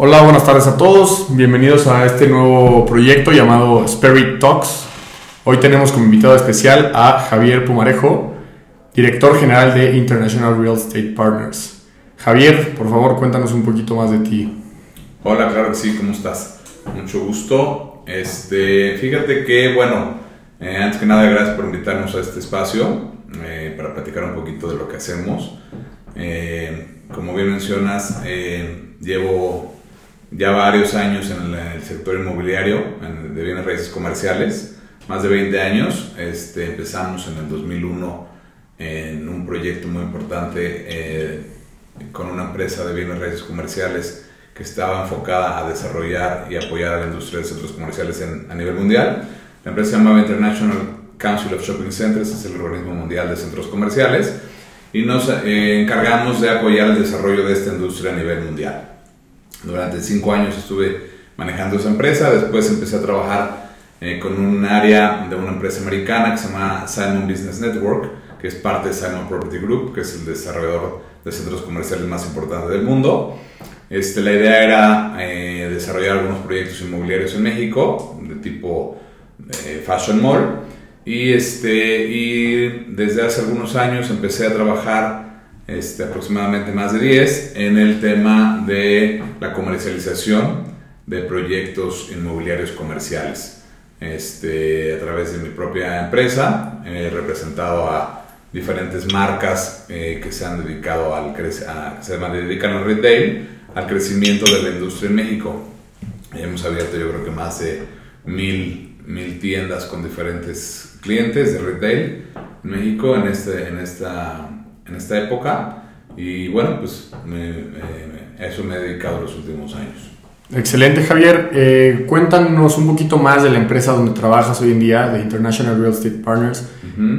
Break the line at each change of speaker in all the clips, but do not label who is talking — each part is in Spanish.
Hola, buenas tardes a todos. Bienvenidos a este nuevo proyecto llamado Spirit Talks. Hoy tenemos como invitado especial a Javier Pumarejo, director general de International Real Estate Partners. Javier, por favor, cuéntanos un poquito más de ti.
Hola, claro que sí, ¿cómo estás? Mucho gusto. Este, fíjate que, bueno, eh, antes que nada, gracias por invitarnos a este espacio eh, para platicar un poquito de lo que hacemos. Eh, como bien mencionas, llevo ya varios años en el, sector inmobiliario de bienes raíces comerciales, más de 20 años. Este, empezamos en el 2001 en un proyecto muy importante con una empresa de bienes raíces comerciales que estaba enfocada a desarrollar y apoyar a la industria de centros comerciales a nivel mundial. La empresa se llamaba International Council of Shopping Centers, es el organismo mundial de centros comerciales, y nos eh, encargamos de apoyar el desarrollo de esta industria a nivel mundial. Durante cinco años estuve manejando esa empresa, después empecé a trabajar eh, con un área de una empresa americana que se llama Simon Business Network, que es parte de Simon Property Group, que es el desarrollador de centros comerciales más importante del mundo. Este, la idea era eh, desarrollar algunos proyectos inmobiliarios en México, de tipo eh, Fashion Mall. Y, este, y desde hace algunos años empecé a trabajar, este, aproximadamente más de 10, en el tema de la comercialización de proyectos inmobiliarios comerciales. Este, a través de mi propia empresa, he representado a diferentes marcas eh, que se han dedicado al a, se dedican al retail al crecimiento de la industria en México. Hemos abierto yo creo que más de mil, mil tiendas con diferentes clientes de retail en México en, este, en, esta, en esta época y bueno, pues a eso me he dedicado los últimos años.
Excelente Javier, eh, cuéntanos un poquito más de la empresa donde trabajas hoy en día, de International Real Estate Partners,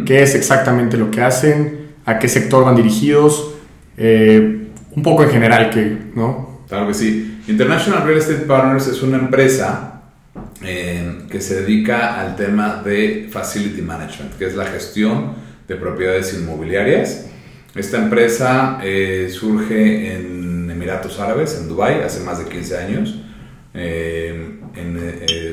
qué es exactamente lo que hacen, a qué sector van dirigidos, eh, un poco en general, que, ¿no?
Claro que sí. International Real Estate Partners es una empresa eh, que se dedica al tema de Facility Management, que es la gestión de propiedades inmobiliarias. Esta empresa eh, surge en Emiratos Árabes, en Dubai, hace más de 15 años. Eh,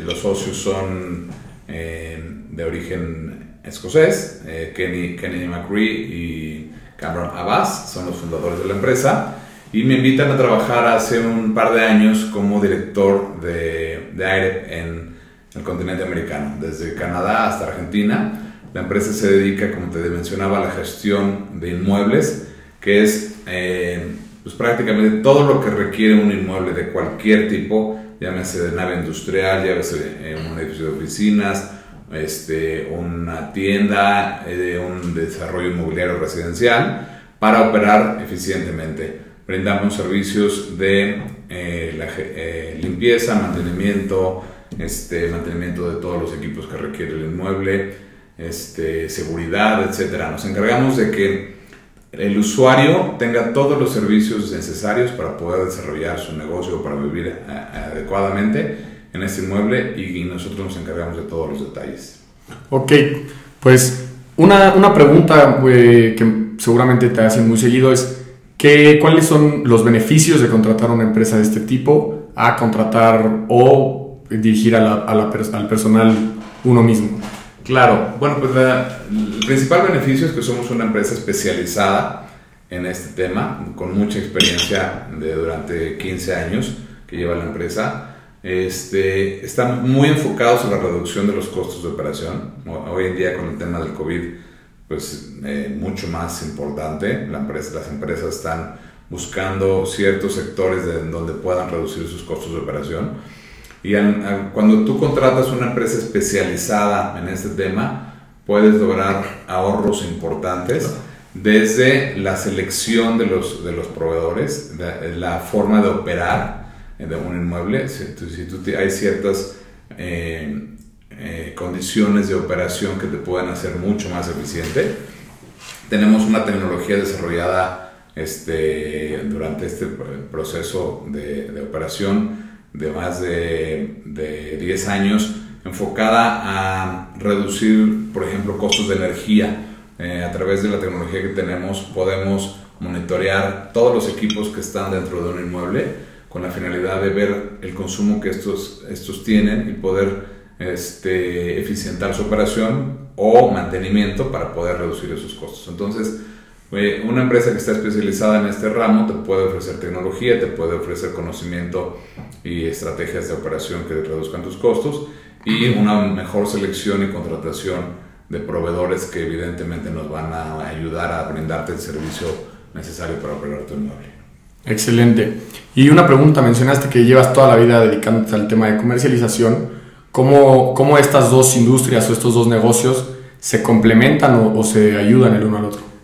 los socios son de origen escocés, Kenny, Kenny McCree y Cameron Abbas, son los fundadores de la empresa, y me invitan a trabajar hace un par de años como director de, de aire en el continente americano, desde Canadá hasta Argentina. La empresa se dedica, como te mencionaba, a la gestión de inmuebles, que es eh, pues prácticamente todo lo que requiere un inmueble de cualquier tipo, llámese de nave industrial, llámese en un edificio de oficinas, este, una tienda, eh, un desarrollo inmobiliario residencial para operar eficientemente. Brindamos servicios de eh, la, eh, limpieza, mantenimiento, este, mantenimiento de todos los equipos que requiere el inmueble, este, seguridad, etc. Nos encargamos de que el usuario tenga todos los servicios necesarios para poder desarrollar su negocio, para vivir adecuadamente en este inmueble y, nosotros nos encargamos de todos los detalles.
Ok, pues una, una pregunta eh, que seguramente te hacen muy seguido es que, ¿cuáles son los beneficios de contratar una empresa de este tipo a contratar o dirigir a al personal uno mismo?
Claro, bueno, pues el principal beneficio es que somos una empresa especializada en este tema, con mucha experiencia de durante 15 años que lleva la empresa este, están muy enfocados en la reducción de los costos de operación. Hoy en día con el tema del COVID, pues eh, mucho más importante. Las empresas están buscando ciertos sectores de, donde puedan reducir sus costos de operación. Y cuando tú contratas una empresa especializada en este tema, puedes lograr ahorros importantes desde la selección de los, de los proveedores, la forma de operar de un inmueble, si, tú, hay ciertas eh, eh, condiciones de operación que te pueden hacer mucho más eficiente. Tenemos una tecnología desarrollada este, durante este proceso de, de operación de más de, de 10 años enfocada a reducir, por ejemplo, costos de energía. Eh, a través de la tecnología que tenemos podemos monitorear todos los equipos que están dentro de un inmueble con la finalidad de ver el consumo que estos, estos tienen y poder este, eficientar su operación o mantenimiento para poder reducir esos costos. Entonces, eh, una empresa que está especializada en este ramo te puede ofrecer tecnología, te puede ofrecer conocimiento y estrategias de operación que reduzcan tus costos y una mejor selección y contratación de proveedores que evidentemente nos van a ayudar a brindarte el servicio necesario para operar tu inmueble.
Excelente. Y una pregunta, mencionaste que llevas toda la vida dedicándote al tema de comercialización. ¿Cómo, cómo estas dos industrias o estos dos negocios se complementan o, se ayudan el uno al otro?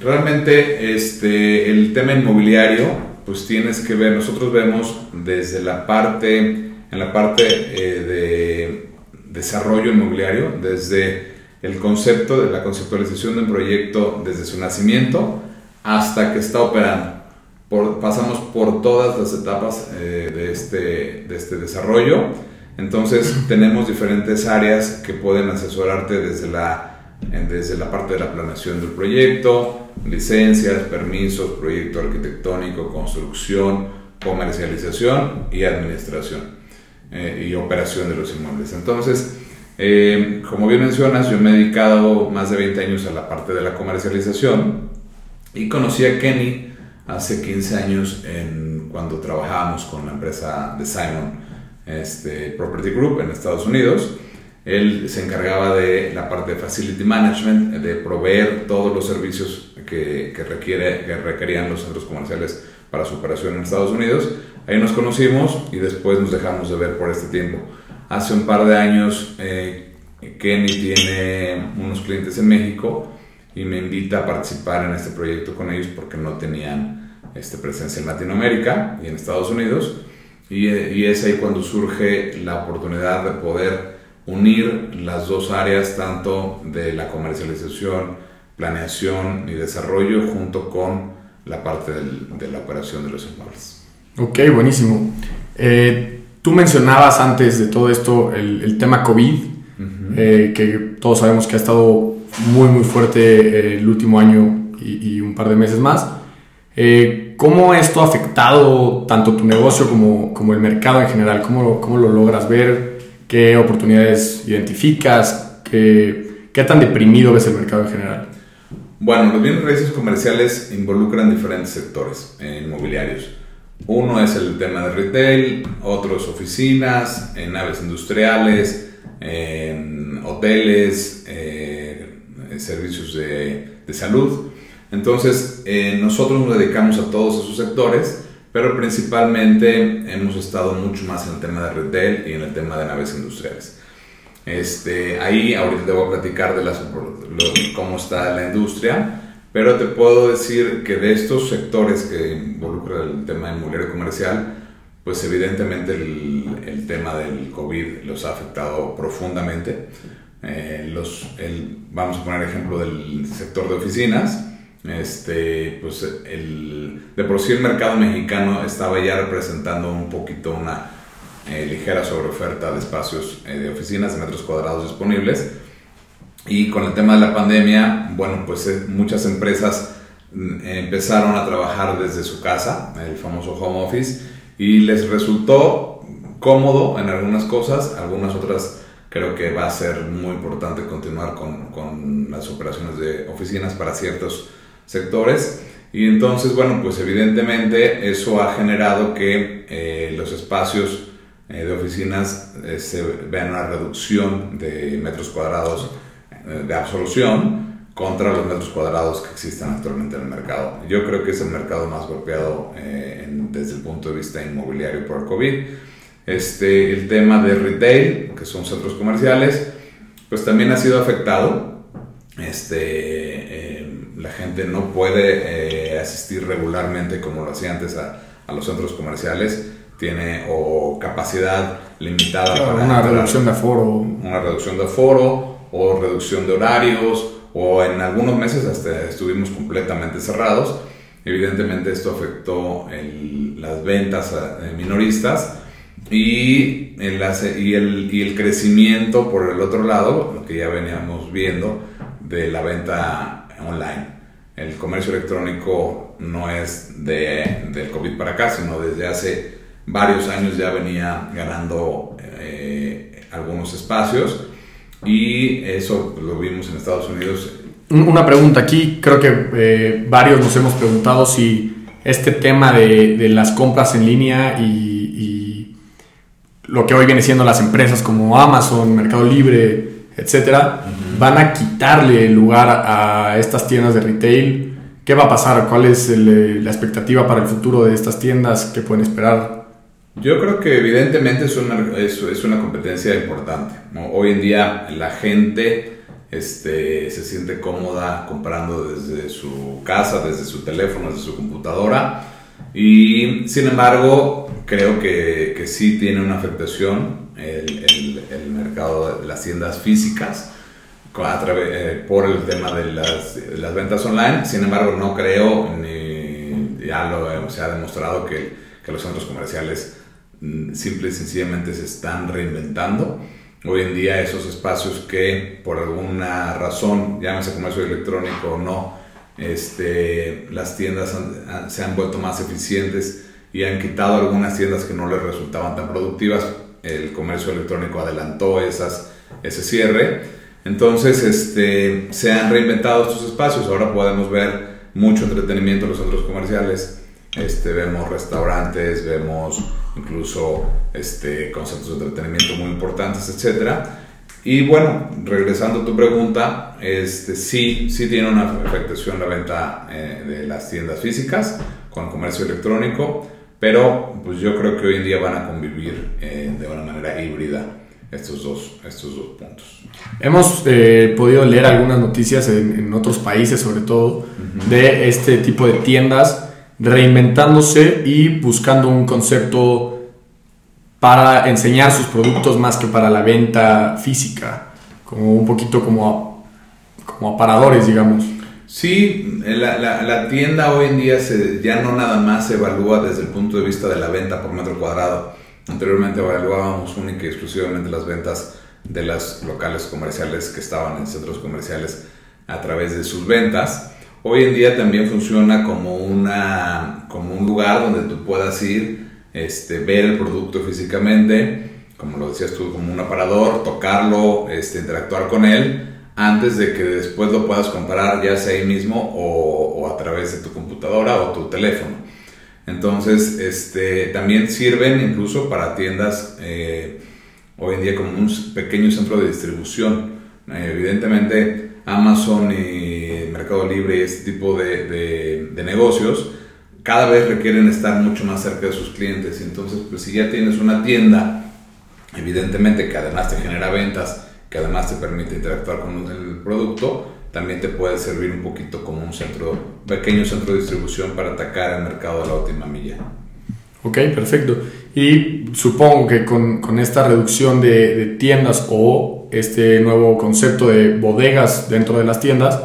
Realmente este, el tema inmobiliario, pues tienes que ver, nosotros vemos desde la parte, en la parte eh, de desarrollo inmobiliario, desde el concepto de la conceptualización de un proyecto desde su nacimiento hasta que está operando. Por, pasamos por todas las etapas eh, de, este, de este desarrollo. Entonces tenemos diferentes áreas que pueden asesorarte desde la, desde la parte de la planeación del proyecto, licencias, permisos, proyecto arquitectónico, construcción, comercialización y administración eh, y operación de los inmuebles. Entonces, eh, como bien mencionas, yo me he dedicado más de 20 años a la parte de la comercialización y conocí a Kenny hace 15 años en, cuando trabajábamos con la empresa de Simon este, Property Group en Estados Unidos. Él se encargaba de la parte de facility management, de proveer todos los servicios que, que, requiere, que requerían los centros comerciales para su operación en Estados Unidos. Ahí nos conocimos y después nos dejamos de ver por este tiempo. Hace un par de años eh, Kenny tiene unos clientes en México y me invita a participar en este proyecto con ellos porque no tenían este, presencia en Latinoamérica y en Estados Unidos. Y, y, es ahí cuando surge la oportunidad de poder unir las dos áreas, tanto de la comercialización, planeación y desarrollo, junto con la parte del, de la operación de los inmuebles.
Ok, buenísimo. Eh, Tú mencionabas antes de todo esto el, tema COVID, eh, que todos sabemos que ha estado muy, muy fuerte eh, el último año y, un par de meses más. ¿Cómo esto ha afectado tanto tu negocio como, como el mercado en general? ¿Cómo, ¿Cómo, lo logras ver? ¿Qué oportunidades identificas? ¿Qué, ¿Qué tan deprimido ves el mercado en general?
Bueno, los bienes raíces comerciales involucran diferentes sectores inmobiliarios. Uno es el tema de retail, otros oficinas, en naves industriales, en hoteles, eh, servicios de, salud. Entonces, eh, nosotros nos dedicamos a todos esos sectores, pero principalmente hemos estado mucho más en el tema de retail y en el tema de naves industriales. Este, ahí ahorita te voy a platicar de las, cómo está la industria, pero te puedo decir que de estos sectores que involucran el tema inmobiliario comercial, pues evidentemente el, el, tema del COVID los ha afectado profundamente. Eh, los, el, vamos a poner ejemplo del sector de oficinas. Este, pues el, de por sí el mercado mexicano estaba ya representando un poquito una eh, ligera sobreoferta de espacios eh, de oficinas, de metros cuadrados disponibles. Y con el tema de la pandemia, bueno, pues eh, muchas empresas mm, empezaron a trabajar desde su casa, el famoso home office, y les resultó cómodo en algunas cosas, algunas otras creo que va a ser muy importante continuar con, con las operaciones de oficinas para ciertos sectores. Y entonces, bueno, pues evidentemente eso ha generado que eh, los espacios eh, de oficinas se vean una reducción de metros cuadrados eh, de absolución contra los metros cuadrados que existen actualmente en el mercado. Yo creo que es el mercado más golpeado eh, desde el punto de vista inmobiliario por COVID. Este, el tema de retail, que son centros comerciales, pues también ha sido afectado. Este, eh, la gente no puede asistir regularmente como lo hacía antes a, a, los centros comerciales. Tiene o capacidad limitada
para una reducción de aforo.
Una reducción de aforo o reducción de horarios o en algunos meses hasta estuvimos completamente cerrados. Evidentemente esto afectó las ventas eh, minoristas y el, y, el, y el crecimiento por el otro lado, lo que ya veníamos viendo de la venta online. El comercio electrónico no es de, del COVID para acá, sino desde hace varios años ya venía ganando eh, algunos espacios y eso lo vimos en Estados Unidos.
Una pregunta aquí, creo que eh, varios nos hemos preguntado si este tema de, de las compras en línea y, y, lo que hoy viene siendo las empresas como Amazon, Mercado Libre, etcétera, van a quitarle lugar a estas tiendas de retail. ¿Qué va a pasar? ¿Cuál es el, la expectativa para el futuro de estas tiendas? ¿Qué pueden esperar?
Yo creo que evidentemente es una, es, es una competencia importante. Hoy en día la gente este, se siente cómoda comprando desde su casa, desde su teléfono, desde su computadora. Y sin embargo, creo que, que sí tiene una afectación el, el, el mercado de las tiendas físicas a eh, por el tema de las, las, ventas online. Sin embargo, no creo, ni ya lo, se ha demostrado que, que los centros comerciales Mm, simple y sencillamente se están reinventando. Hoy en día esos espacios que por alguna razón, llámese comercio electrónico o no, este, las tiendas han, se han vuelto más eficientes y han quitado algunas tiendas que no les resultaban tan productivas. El comercio electrónico adelantó esas, ese cierre. Entonces este, se han reinventado estos espacios. Ahora podemos ver mucho entretenimiento en los centros comerciales. Este, vemos restaurantes, vemos incluso este, conceptos de entretenimiento muy importantes, etc. Y bueno, regresando a tu pregunta, este, sí, sí tiene una afectación la venta eh, de las tiendas físicas con comercio electrónico, pero pues yo creo que hoy en día van a convivir eh, de una manera híbrida estos dos, estos dos puntos.
Hemos eh, podido leer algunas noticias en, en, otros países, sobre todo, uh -huh. de este tipo de tiendas reinventándose y buscando un concepto para enseñar sus productos más que para la venta física, como un poquito como, como aparadores, digamos.
Sí, la, la, la, tienda hoy en día se, ya no nada más se evalúa desde el punto de vista de la venta por metro cuadrado. Anteriormente evaluábamos única y exclusivamente las ventas de los locales comerciales que estaban en centros comerciales a través de sus ventas hoy en día también funciona como, una, como un lugar donde tú puedas ir, este, ver el producto físicamente, como lo decías tú, como un aparador, tocarlo, este, interactuar con él, antes de que después lo puedas comprar ya sea ahí mismo o a través de tu computadora o tu teléfono. Entonces, este, también sirven incluso para tiendas eh, hoy en día como un pequeño centro de distribución. Eh, evidentemente, Amazon y Mercado Libre y este tipo de, de, negocios cada vez requieren estar mucho más cerca de sus clientes. Entonces, pues si ya tienes una tienda, evidentemente que además te genera ventas, que además te permite interactuar con el producto, también te puede servir un poquito como un centro, pequeño centro de distribución para atacar el mercado de la última milla.
Ok, perfecto. Y supongo que con, con esta reducción de, tiendas o este nuevo concepto de bodegas dentro de las tiendas,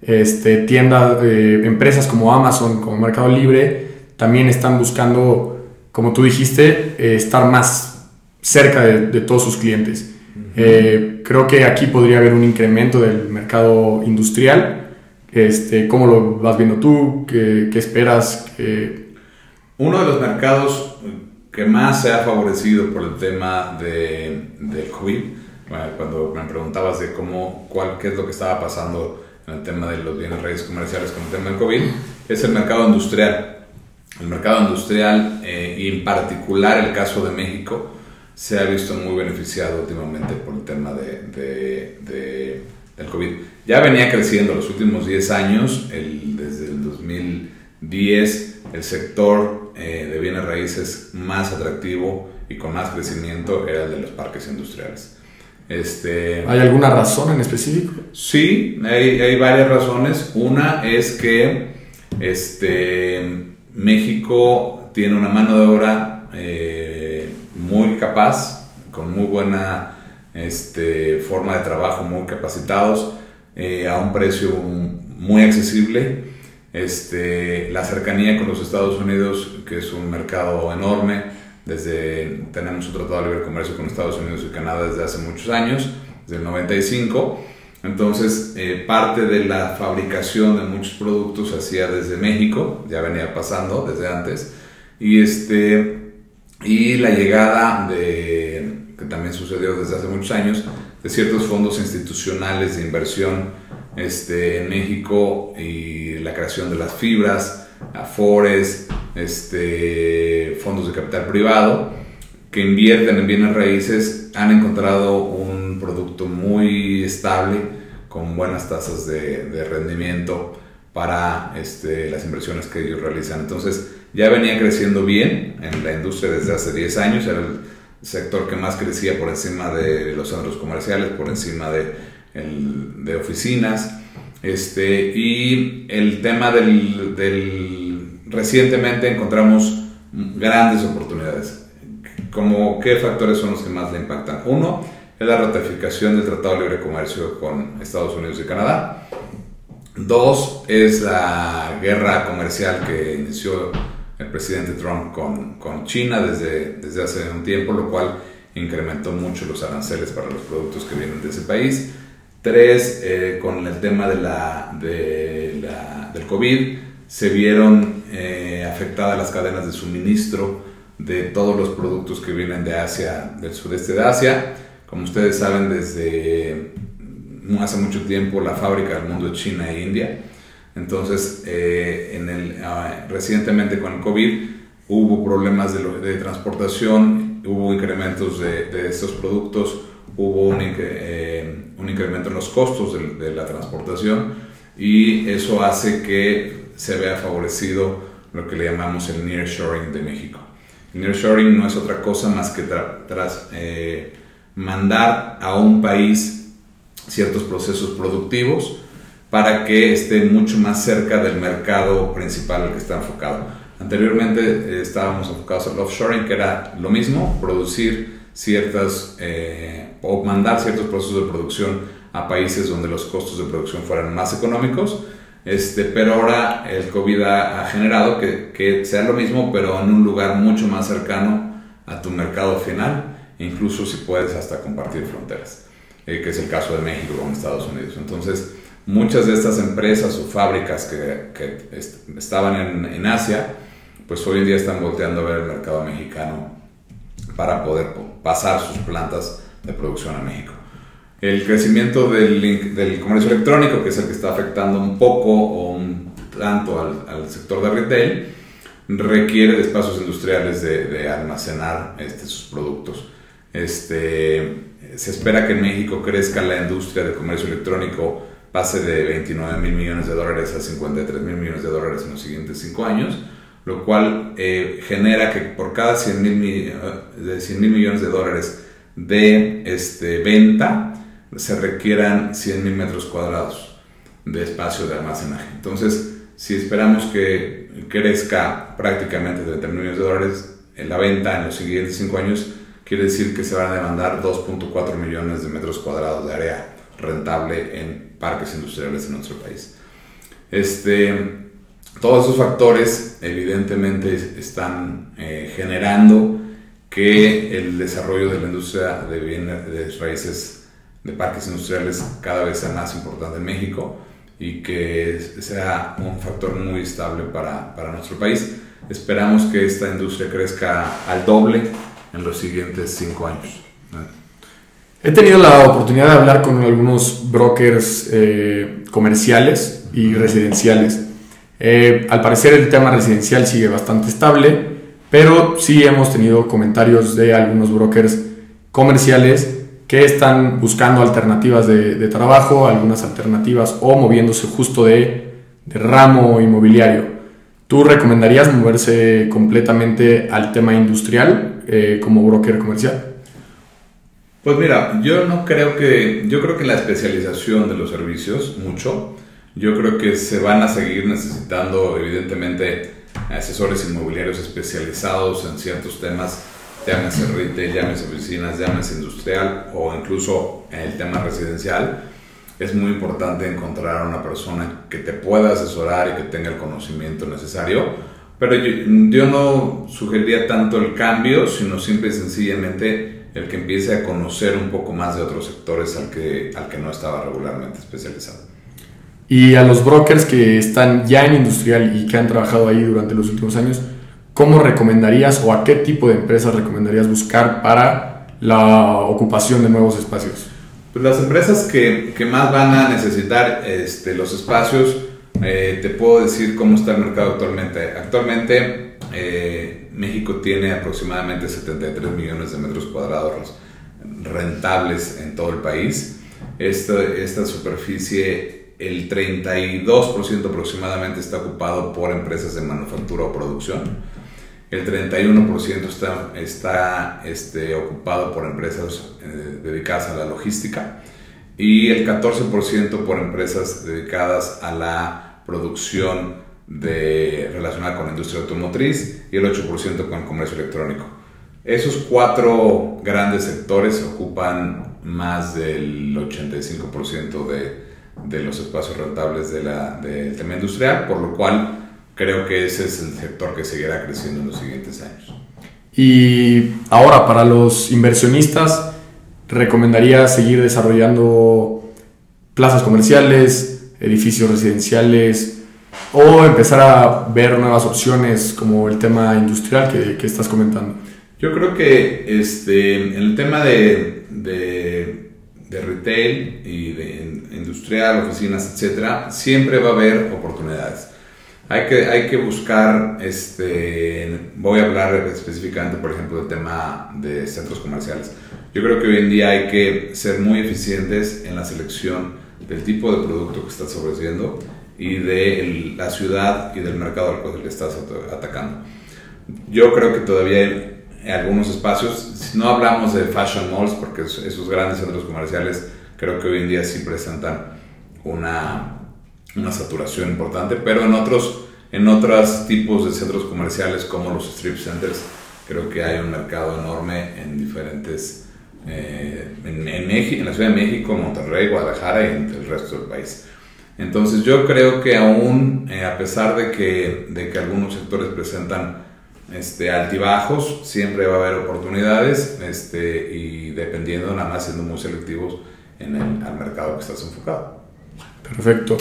este, tiendas, eh, empresas como Amazon, como Mercado Libre, también están buscando, como tú dijiste, eh, estar más cerca de todos sus clientes. Eh, creo que aquí podría haber un incremento del mercado industrial. Este, ¿Cómo lo vas viendo tú? ¿Qué, qué esperas? ¿Qué...
Uno de los mercados que más se ha favorecido por el tema de, del COVID, cuando me preguntabas de cómo, cuál, qué es lo que estaba pasando en el tema de los bienes raíces comerciales con el tema del COVID, es el mercado industrial. El mercado industrial, eh, y en particular el caso de México, se ha visto muy beneficiado últimamente por el tema de, de, de, del COVID. Ya venía creciendo los últimos 10 años, el, desde el 2010, el sector eh, de bienes raíces más atractivo y con más crecimiento era el de los parques industriales. Este,
¿Hay alguna razón en específico?
Sí, hay, hay varias razones. Una es que este, México tiene una mano de obra eh, muy capaz, con muy buena este, forma de trabajo, muy capacitados, eh, a un precio muy accesible. Este, la cercanía con los Estados Unidos, que es un mercado enorme, desde, tenemos un tratado de libre comercio con Estados Unidos y Canadá desde hace muchos años, desde el 95. Entonces, eh, parte de la fabricación de muchos productos se hacía desde México, ya venía pasando desde antes. Y, este, y la llegada de, que también sucedió desde hace muchos años, de ciertos fondos institucionales de inversión este, en México y la creación de las fibras, Afores, este, fondos de capital privado que invierten en bienes raíces han encontrado un producto muy estable con buenas tasas de, rendimiento para este, las inversiones que ellos realizan. Entonces, ya venía creciendo bien en la industria desde hace 10 años, era el sector que más crecía por encima de los centros comerciales, por encima de, el, de oficinas. Este, y el tema del, del, recientemente encontramos grandes oportunidades. Como, ¿Qué factores son los que más le impactan? Uno es la ratificación del Tratado de Libre Comercio con Estados Unidos y Canadá. Dos es la guerra comercial que inició el presidente Trump con, con China desde, desde hace un tiempo, lo cual incrementó mucho los aranceles para los productos que vienen de ese país. Tres, eh, con el tema de la, de del COVID, se vieron eh, afectadas las cadenas de suministro de todos los productos que vienen de Asia, del sudeste de Asia. Como ustedes saben, desde hace mucho tiempo la fábrica del mundo es China e India. Entonces, eh, en el, ah, recientemente con el COVID hubo problemas de, de transportación, hubo incrementos de, de, estos productos, hubo un, eh, un incremento en los costos de, de, la transportación y eso hace que se vea favorecido lo que le llamamos el nearshoring de México. Nearshoring no es otra cosa más que tras eh, mandar a un país ciertos procesos productivos para que esté mucho más cerca del mercado principal al que está enfocado. Anteriormente eh, estábamos enfocados al offshoring, que era lo mismo, producir ciertas eh, o mandar ciertos procesos de producción a países donde los costos de producción fueran más económicos. Este, pero ahora el COVID ha, generado que, que, sea lo mismo, pero en un lugar mucho más cercano a tu mercado final, incluso si puedes hasta compartir fronteras, eh, que es el caso de México con Estados Unidos. Entonces, muchas de estas empresas o fábricas que, estaban en, Asia, pues hoy en día están volteando a ver el mercado mexicano para poder pasar sus plantas de producción a México. El crecimiento del, comercio electrónico, que es el que está afectando un poco o un tanto al, sector de retail, requiere de espacios industriales de, de almacenar este, sus productos. Este, se espera que en México crezca la industria del comercio electrónico pase de 29 mil millones de dólares a 53 mil millones de dólares en los siguientes 5 años, lo cual eh, genera que por cada 100 mil uh, millones de dólares de este, venta se requieran 100 mil metros cuadrados de espacio de almacenaje. Entonces, si esperamos que crezca prácticamente 30 mil millones de dólares en la venta en los siguientes 5 años, quiere decir que se van a demandar 2.4 millones de metros cuadrados de área rentable en parques industriales en nuestro país. Este, todos esos factores evidentemente están eh, generando que el desarrollo de la industria de bienes de raíces de parques industriales cada vez sea más importante en México y que sea un factor muy estable para, para nuestro país. Esperamos que esta industria crezca al doble en los siguientes cinco años.
He tenido la oportunidad de hablar con algunos brokers eh, comerciales y residenciales. Eh, al parecer el tema residencial sigue bastante estable, pero sí hemos tenido comentarios de algunos brokers comerciales que están buscando alternativas de, de trabajo, algunas alternativas o moviéndose justo de, de ramo inmobiliario. ¿Tú recomendarías moverse completamente al tema industrial eh, como broker comercial?
Pues mira, yo no creo que, yo creo que la especialización de los servicios, mucho, yo creo que se van a seguir necesitando evidentemente asesores inmobiliarios especializados en ciertos temas, llámese retail, llámese oficinas, llámese industrial o incluso en el tema residencial. Es muy importante encontrar a una persona que te pueda asesorar y que tenga el conocimiento necesario, pero yo, yo no sugeriría tanto el cambio, sino simple y sencillamente el que empiece a conocer un poco más de otros sectores al que, al que no estaba regularmente especializado.
Y a los brokers que están ya en industrial y que han trabajado ahí durante los últimos años, ¿cómo recomendarías o a qué tipo de empresas recomendarías buscar para la ocupación de nuevos espacios?
Pues las empresas que, que más van a necesitar este, los espacios, eh, te puedo decir cómo está el mercado actualmente. Actualmente eh, México tiene aproximadamente 73 millones de metros cuadrados rentables en todo el país. Esta, superficie, el 32% aproximadamente está ocupado por empresas de manufactura o producción. El 31% está, está este, ocupado por empresas eh, dedicadas a la logística y el 14% por empresas dedicadas a la producción de, relacionada con la industria automotriz y el 8% con el comercio electrónico. Esos cuatro grandes sectores ocupan más del 85% de, de, los espacios rentables de del tema industrial, por lo cual creo que ese es el sector que seguirá creciendo en los siguientes años.
Y ahora, para los inversionistas, recomendaría seguir desarrollando plazas comerciales, edificios residenciales o empezar a ver nuevas opciones como el tema industrial que, que estás comentando.
Yo creo que este, el tema de, de, de retail y de industrial, oficinas, etcétera, siempre va a haber oportunidades. Hay que, hay que buscar, este, voy a hablar específicamente, por ejemplo, del tema de centros comerciales. Yo creo que hoy en día hay que ser muy eficientes en la selección del tipo de producto que estás ofreciendo y de la ciudad y del mercado al cual le estás atacando. Yo creo que todavía hay algunos espacios, no hablamos de fashion malls, porque esos grandes centros comerciales creo que hoy en día sí presentan una una saturación importante, pero en otros, en otros tipos de centros comerciales como los strip centers, creo que hay un mercado enorme en diferentes, eh, en, México, en la Ciudad de México, Monterrey, Guadalajara y en el resto del país. Entonces yo creo que aún, eh, a pesar de que, de que algunos sectores presentan este, altibajos, siempre va a haber oportunidades este, y dependiendo, nada más siendo muy selectivos en el al mercado que estás enfocado.
Perfecto.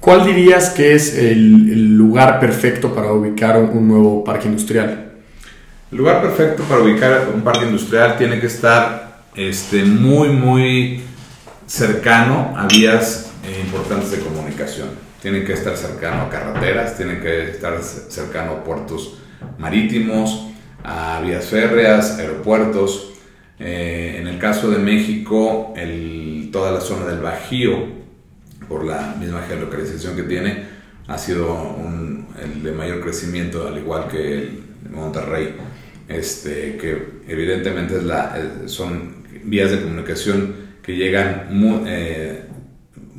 ¿Cuál dirías que es el, lugar perfecto para ubicar un nuevo parque industrial?
El lugar perfecto para ubicar un parque industrial tiene que estar este, muy, muy cercano a vías importantes de comunicación. Tiene que estar cercano a carreteras, tiene que estar cercano a puertos marítimos, a vías férreas, aeropuertos. Eh, en el caso de México, el, toda la zona del Bajío por la misma geolocalización que tiene, ha sido el de mayor crecimiento, al igual que el Monterrey, este, que evidentemente es la, son vías de comunicación que llegan muy, eh,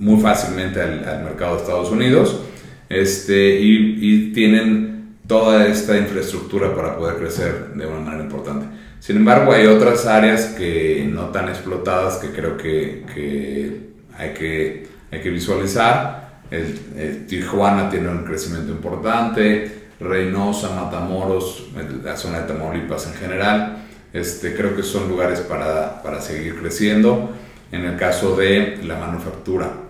muy fácilmente al, mercado de Estados Unidos este, y, tienen toda esta infraestructura para poder crecer de una manera importante. Sin embargo, hay otras áreas que no tan explotadas que creo que, que hay que hay que visualizar. El, Tijuana tiene un crecimiento importante, Reynosa, Matamoros, la zona de Tamaulipas en general. Este, creo que son lugares para, para seguir creciendo. En el caso de la manufactura.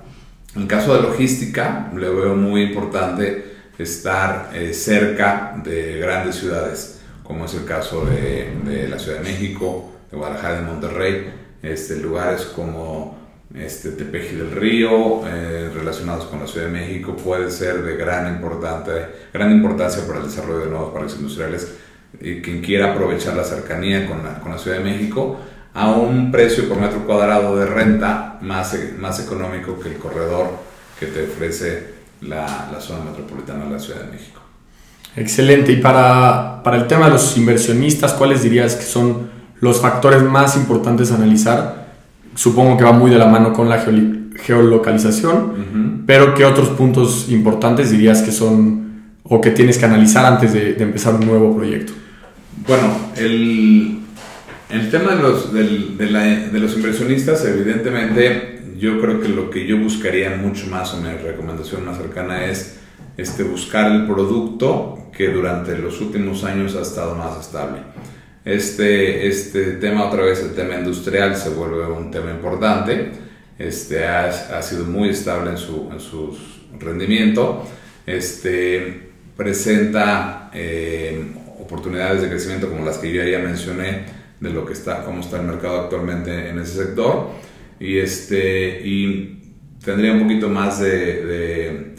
En el caso de logística, le veo muy importante estar eh, cerca de grandes ciudades, como es el caso de, de, la Ciudad de México, de Guadalajara, de Monterrey, este, lugares como este, Tepeji del Río, eh, relacionados con la Ciudad de México, puede ser de gran, importante, gran importancia para el desarrollo de nuevos parques industriales. Y quien quiera aprovechar la cercanía con la, con la Ciudad de México a un precio por metro cuadrado de renta más, más económico que el corredor que te ofrece la, la zona metropolitana de la Ciudad de México.
Excelente. Y para, para el tema de los inversionistas, ¿cuáles dirías que son los factores más importantes a analizar? supongo que va muy de la mano con la geolocalización, pero ¿qué otros puntos importantes dirías que son o que tienes que analizar antes de, empezar un nuevo proyecto?
Bueno, el, el tema de los, de, los inversionistas, evidentemente, yo creo que lo que yo buscaría mucho más o mi recomendación más cercana es este, buscar el producto que durante los últimos años ha estado más estable este, este tema, otra vez el tema industrial, se vuelve un tema importante. Este, ha, ha sido muy estable en su, en su rendimiento. Este, presenta eh, oportunidades de crecimiento como las que yo ya mencioné, de lo que está, cómo está el mercado actualmente en ese sector. Y, este, y tendría un poquito más de, de,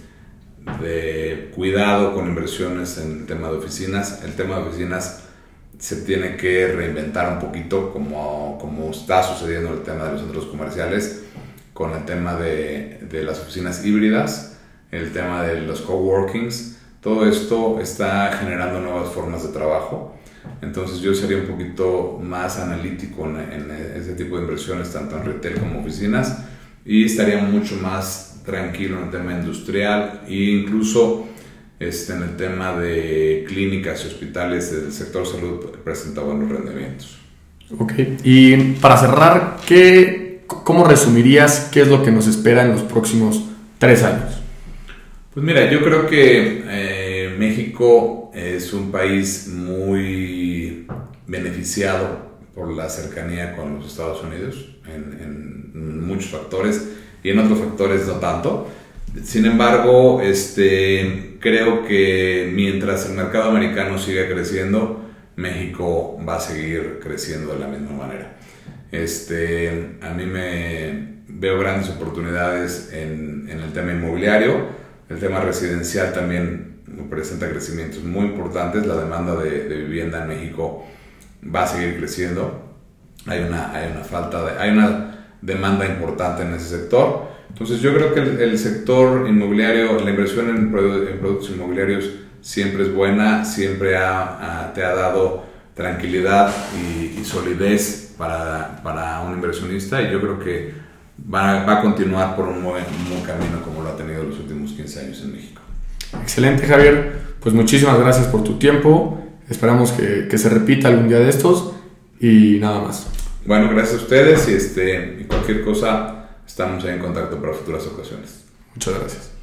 de cuidado con inversiones en el tema de oficinas. El tema de oficinas se tiene que reinventar un poquito como, como está sucediendo en el tema de los centros comerciales, con el tema de, de las oficinas híbridas, el tema de los coworkings. Todo esto está generando nuevas formas de trabajo. Entonces yo sería un poquito más analítico en, en ese tipo de inversiones, tanto en retail como oficinas, y estaría mucho más tranquilo en el tema industrial e incluso este, en el tema de clínicas y hospitales del sector salud presenta buenos rendimientos.
Ok, y para cerrar, ¿qué, ¿cómo resumirías qué es lo que nos espera en los próximos tres años?
Pues mira, yo creo que eh, México es un país muy beneficiado por la cercanía con los Estados Unidos en, muchos factores y en otros factores no tanto. Sin embargo, este, creo que mientras el mercado americano siga creciendo, México va a seguir creciendo de la misma manera. Este, a mí me veo grandes oportunidades en el tema inmobiliario, el tema residencial también presenta crecimientos muy importantes, la demanda de, de, vivienda en México va a seguir creciendo, hay una, hay una falta de, hay una demanda importante en ese sector entonces yo creo que el, el sector inmobiliario, la inversión en, en, productos inmobiliarios siempre es buena, siempre ha, ha, te ha dado tranquilidad y, y solidez para, para, un inversionista y yo creo que va, va a continuar por un buen, un buen, camino como lo ha tenido los últimos 15 años en México.
Excelente Javier, pues muchísimas gracias por tu tiempo, esperamos que, que se repita algún día de estos y nada más.
Bueno, gracias a ustedes y, este, y cualquier cosa Estamos en contacto para futuras ocasiones.
Muchas gracias.